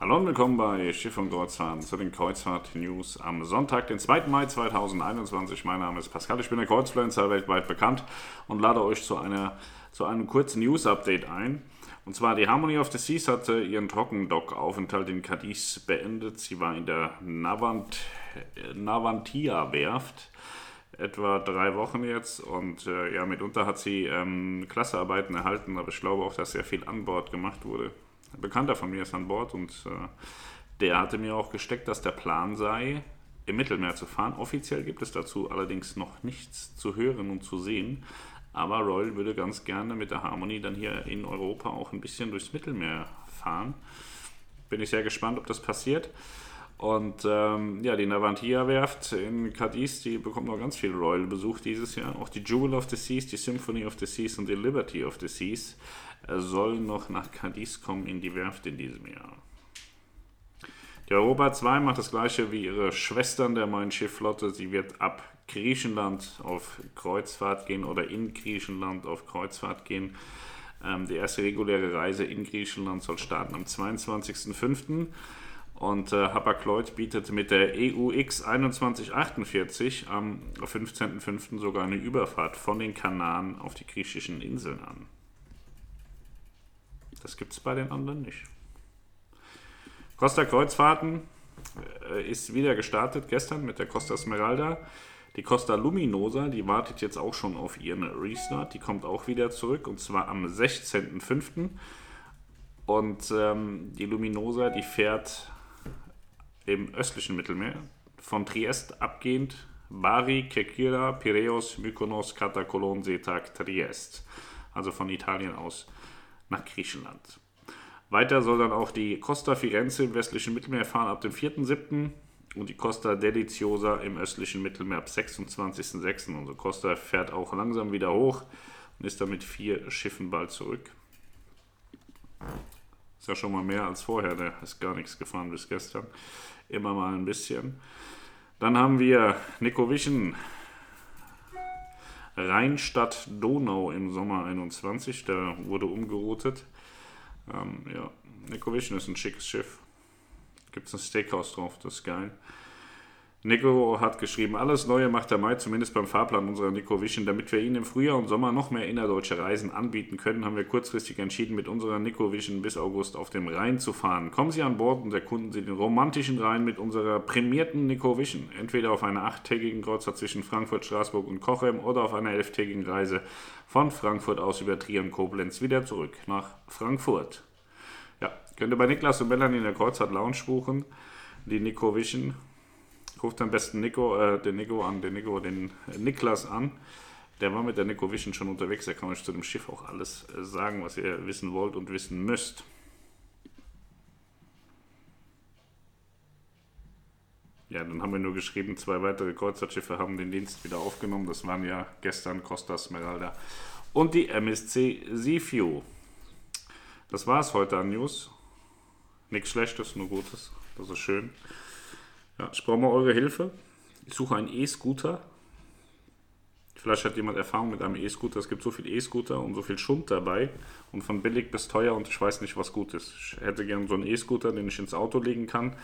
Hallo und willkommen bei Schiff und Kreuzfahrt zu den Kreuzfahrt-News am Sonntag, den 2. Mai 2021. Mein Name ist Pascal, ich bin der Kreuzfluencer weltweit bekannt und lade euch zu, einer, zu einem kurzen News-Update ein. Und zwar die Harmony of the Seas hatte ihren Trockendock-Aufenthalt in Cadiz beendet. Sie war in der Navant, Navantia-Werft etwa drei Wochen jetzt und äh, ja, mitunter hat sie ähm, Klassearbeiten erhalten, aber ich glaube auch, dass sehr viel an Bord gemacht wurde. Ein Bekannter von mir ist an Bord und äh, der hatte mir auch gesteckt, dass der Plan sei, im Mittelmeer zu fahren. Offiziell gibt es dazu allerdings noch nichts zu hören und zu sehen. Aber Royal würde ganz gerne mit der Harmony dann hier in Europa auch ein bisschen durchs Mittelmeer fahren. Bin ich sehr gespannt, ob das passiert. Und ähm, ja, die Navantia-Werft in Cadiz, die bekommt noch ganz viel Royal-Besuch dieses Jahr. Auch die Jewel of the Seas, die Symphony of the Seas und die Liberty of the Seas äh, sollen noch nach Cadiz kommen in die Werft in diesem Jahr. Die Europa 2 macht das gleiche wie ihre Schwestern der Main Schiffflotte. Sie wird ab Griechenland auf Kreuzfahrt gehen oder in Griechenland auf Kreuzfahrt gehen. Ähm, die erste reguläre Reise in Griechenland soll starten am 22.05. Und äh, Hapag-Lloyd bietet mit der EUX 2148 am 15.05. sogar eine Überfahrt von den Kanaren auf die griechischen Inseln an. Das gibt es bei den anderen nicht. Costa Kreuzfahrten äh, ist wieder gestartet gestern mit der Costa Smeralda. Die Costa Luminosa, die wartet jetzt auch schon auf ihren Restart. Die kommt auch wieder zurück und zwar am 16.05. Und ähm, die Luminosa, die fährt im östlichen Mittelmeer, von Triest abgehend, Bari, Kekira, Piraeus, Mykonos, Katakolon, Setak, Triest. Also von Italien aus nach Griechenland. Weiter soll dann auch die Costa Firenze im westlichen Mittelmeer fahren ab dem 4.7. und die Costa Deliziosa im östlichen Mittelmeer ab 26.6. Also Costa fährt auch langsam wieder hoch und ist dann mit vier Schiffen bald zurück. Ist ja schon mal mehr als vorher, der ist gar nichts gefahren bis gestern. Immer mal ein bisschen. Dann haben wir Nico Wischen, Rheinstadt Donau im Sommer 21. Da wurde umgeroutet. Ähm, ja, Nico Wischen ist ein schickes Schiff. Gibt es ein Steakhouse drauf, das ist geil. Nico hat geschrieben, alles Neue macht der Mai, zumindest beim Fahrplan unserer Nico Vision. Damit wir Ihnen im Frühjahr und Sommer noch mehr innerdeutsche Reisen anbieten können, haben wir kurzfristig entschieden, mit unserer Nico Vision bis August auf dem Rhein zu fahren. Kommen Sie an Bord und erkunden Sie den romantischen Rhein mit unserer prämierten Nico Vision. Entweder auf einer achttägigen Kreuzfahrt zwischen Frankfurt, Straßburg und Cochem oder auf einer elftägigen Reise von Frankfurt aus über Trier und Koblenz wieder zurück nach Frankfurt. Ja, könnt ihr bei Niklas und Melanie in der Kreuzfahrt Lounge buchen. Die Nico Vision ruft am besten Nico, äh, den Nico an, den Nico, den Niklas an. Der war mit der Nico Vision schon unterwegs. Der kann euch zu dem Schiff auch alles äh, sagen, was ihr wissen wollt und wissen müsst. Ja, dann haben wir nur geschrieben, zwei weitere Kreuzfahrtschiffe haben den Dienst wieder aufgenommen. Das waren ja gestern Costa Smeralda und die MSC Seaview. Das war es heute an News. Nichts Schlechtes, nur Gutes. Das ist schön. Ja, ich brauche mal eure Hilfe. Ich suche einen E-Scooter. Vielleicht hat jemand Erfahrung mit einem E-Scooter. Es gibt so viel E-Scooter und so viel Schund dabei. Und von billig bis teuer und ich weiß nicht, was gut ist. Ich hätte gerne so einen E-Scooter, den ich ins Auto legen kann.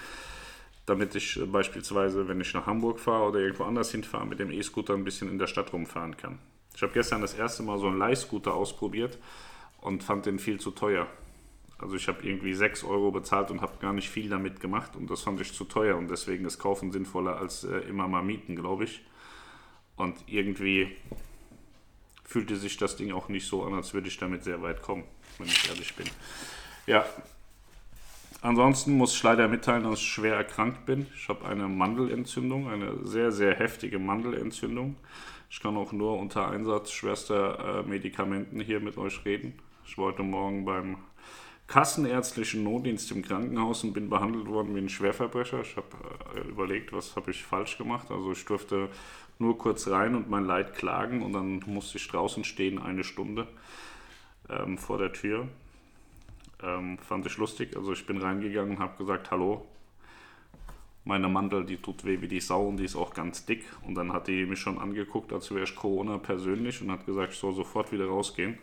Damit ich beispielsweise, wenn ich nach Hamburg fahre oder irgendwo anders hinfahre, mit dem E-Scooter ein bisschen in der Stadt rumfahren kann. Ich habe gestern das erste Mal so einen Leihscooter ausprobiert und fand den viel zu teuer. Also ich habe irgendwie 6 Euro bezahlt und habe gar nicht viel damit gemacht und das fand ich zu teuer und deswegen ist Kaufen sinnvoller als äh, immer mal mieten, glaube ich. Und irgendwie fühlte sich das Ding auch nicht so an, als würde ich damit sehr weit kommen, wenn ich ehrlich bin. Ja, ansonsten muss ich leider mitteilen, dass ich schwer erkrankt bin. Ich habe eine Mandelentzündung, eine sehr, sehr heftige Mandelentzündung. Ich kann auch nur unter Einsatz schwerster äh, Medikamenten hier mit euch reden. Ich wollte morgen beim kassenärztlichen Notdienst im Krankenhaus und bin behandelt worden wie ein Schwerverbrecher. Ich habe äh, überlegt, was habe ich falsch gemacht. Also ich durfte nur kurz rein und mein Leid klagen und dann musste ich draußen stehen eine Stunde ähm, vor der Tür. Ähm, fand ich lustig. Also ich bin reingegangen und habe gesagt, hallo, meine Mandel, die tut weh wie die Sau und die ist auch ganz dick. Und dann hat die mich schon angeguckt, als wäre ich Corona persönlich und hat gesagt, ich soll sofort wieder rausgehen.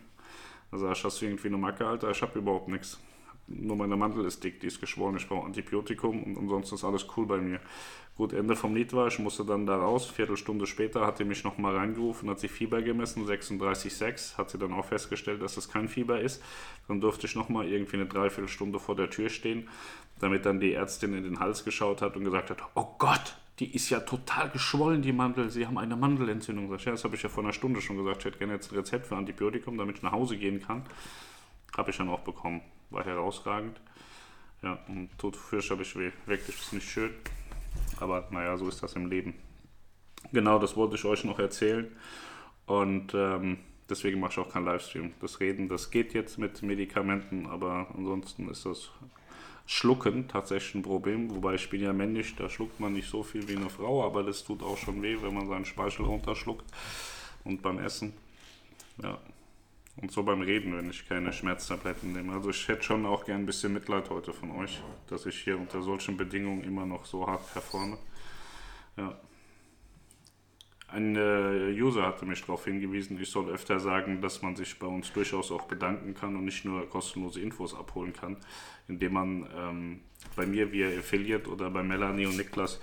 Ich, hast du irgendwie eine Macke, Alter? Ich habe überhaupt nichts. nur meine Mandel ist dick, die ist geschwollen, ich brauche Antibiotikum und ansonsten ist alles cool bei mir. Gut, Ende vom Lied war, ich musste dann da raus. Viertelstunde später hat sie mich nochmal reingerufen, hat sie Fieber gemessen, 36,6. Hat sie dann auch festgestellt, dass das kein Fieber ist. Dann durfte ich nochmal irgendwie eine Dreiviertelstunde vor der Tür stehen, damit dann die Ärztin in den Hals geschaut hat und gesagt hat: Oh Gott, die ist ja total geschwollen, die Mandel. Sie haben eine Mandelentzündung. Ja, das habe ich ja vor einer Stunde schon gesagt. Ich hätte gerne jetzt ein Rezept für Antibiotikum, damit ich nach Hause gehen kann. Habe ich dann auch bekommen. War herausragend. Ja, und tut fürchterlich weh. Wirklich ist nicht schön. Aber naja, so ist das im Leben. Genau, das wollte ich euch noch erzählen. Und ähm, deswegen mache ich auch keinen Livestream. Das Reden, das geht jetzt mit Medikamenten, aber ansonsten ist das Schlucken tatsächlich ein Problem. Wobei ich bin ja männlich, da schluckt man nicht so viel wie eine Frau, aber das tut auch schon weh, wenn man seinen Speichel runterschluckt. Und beim Essen. Ja. Und so beim Reden, wenn ich keine Schmerztabletten nehme. Also ich hätte schon auch gern ein bisschen Mitleid heute von euch, dass ich hier unter solchen Bedingungen immer noch so hart performe. Ja. Ein äh, User hatte mich darauf hingewiesen, ich soll öfter sagen, dass man sich bei uns durchaus auch bedanken kann und nicht nur kostenlose Infos abholen kann, indem man ähm, bei mir via Affiliate oder bei Melanie und Niklas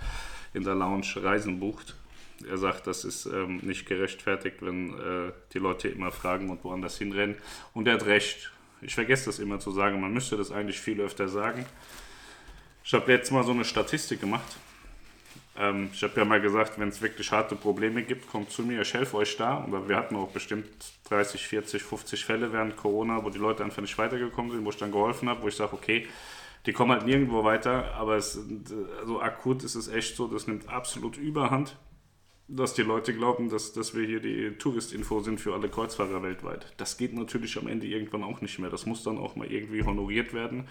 in der Lounge Reisen bucht er sagt, das ist ähm, nicht gerechtfertigt, wenn äh, die Leute immer fragen und woanders hinrennen. Und er hat recht. Ich vergesse das immer zu sagen. Man müsste das eigentlich viel öfter sagen. Ich habe jetzt mal so eine Statistik gemacht. Ähm, ich habe ja mal gesagt, wenn es wirklich harte Probleme gibt, kommt zu mir, ich helfe euch da. Und wir hatten auch bestimmt 30, 40, 50 Fälle während Corona, wo die Leute einfach nicht weitergekommen sind, wo ich dann geholfen habe, wo ich sage, okay, die kommen halt nirgendwo weiter, aber es, also akut ist es echt so, das nimmt absolut Überhand dass die Leute glauben, dass, dass wir hier die Touristinfo sind für alle Kreuzfahrer weltweit. Das geht natürlich am Ende irgendwann auch nicht mehr. Das muss dann auch mal irgendwie honoriert werden.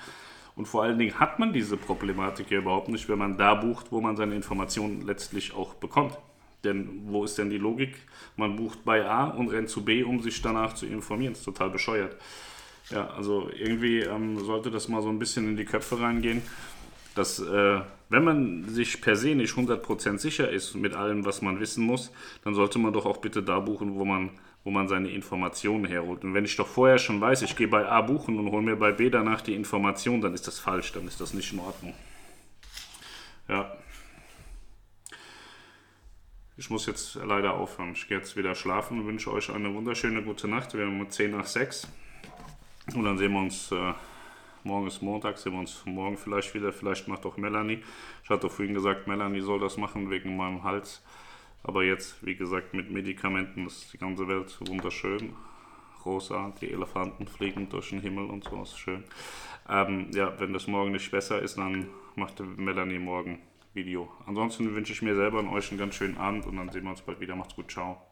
Und vor allen Dingen hat man diese Problematik ja überhaupt nicht, wenn man da bucht, wo man seine Informationen letztlich auch bekommt. Denn wo ist denn die Logik? Man bucht bei A und rennt zu B, um sich danach zu informieren. Das ist total bescheuert. Ja, also irgendwie ähm, sollte das mal so ein bisschen in die Köpfe reingehen dass äh, wenn man sich per se nicht 100% sicher ist mit allem, was man wissen muss, dann sollte man doch auch bitte da buchen, wo man, wo man seine Informationen herholt. Und wenn ich doch vorher schon weiß, ich gehe bei A buchen und hole mir bei B danach die Information, dann ist das falsch, dann ist das nicht in Ordnung. Ja. Ich muss jetzt leider aufhören. Ich gehe jetzt wieder schlafen und wünsche euch eine wunderschöne gute Nacht. Wir haben 10 nach 6. Und dann sehen wir uns. Äh, Morgen ist Montag, sehen wir uns morgen vielleicht wieder. Vielleicht macht auch Melanie. Ich hatte vorhin gesagt, Melanie soll das machen wegen meinem Hals. Aber jetzt, wie gesagt, mit Medikamenten ist die ganze Welt wunderschön. Rosa, die Elefanten fliegen durch den Himmel und so, ist schön. Ähm, ja, wenn das morgen nicht besser ist, dann macht Melanie morgen Video. Ansonsten wünsche ich mir selber und euch einen ganz schönen Abend und dann sehen wir uns bald wieder. Macht's gut, ciao.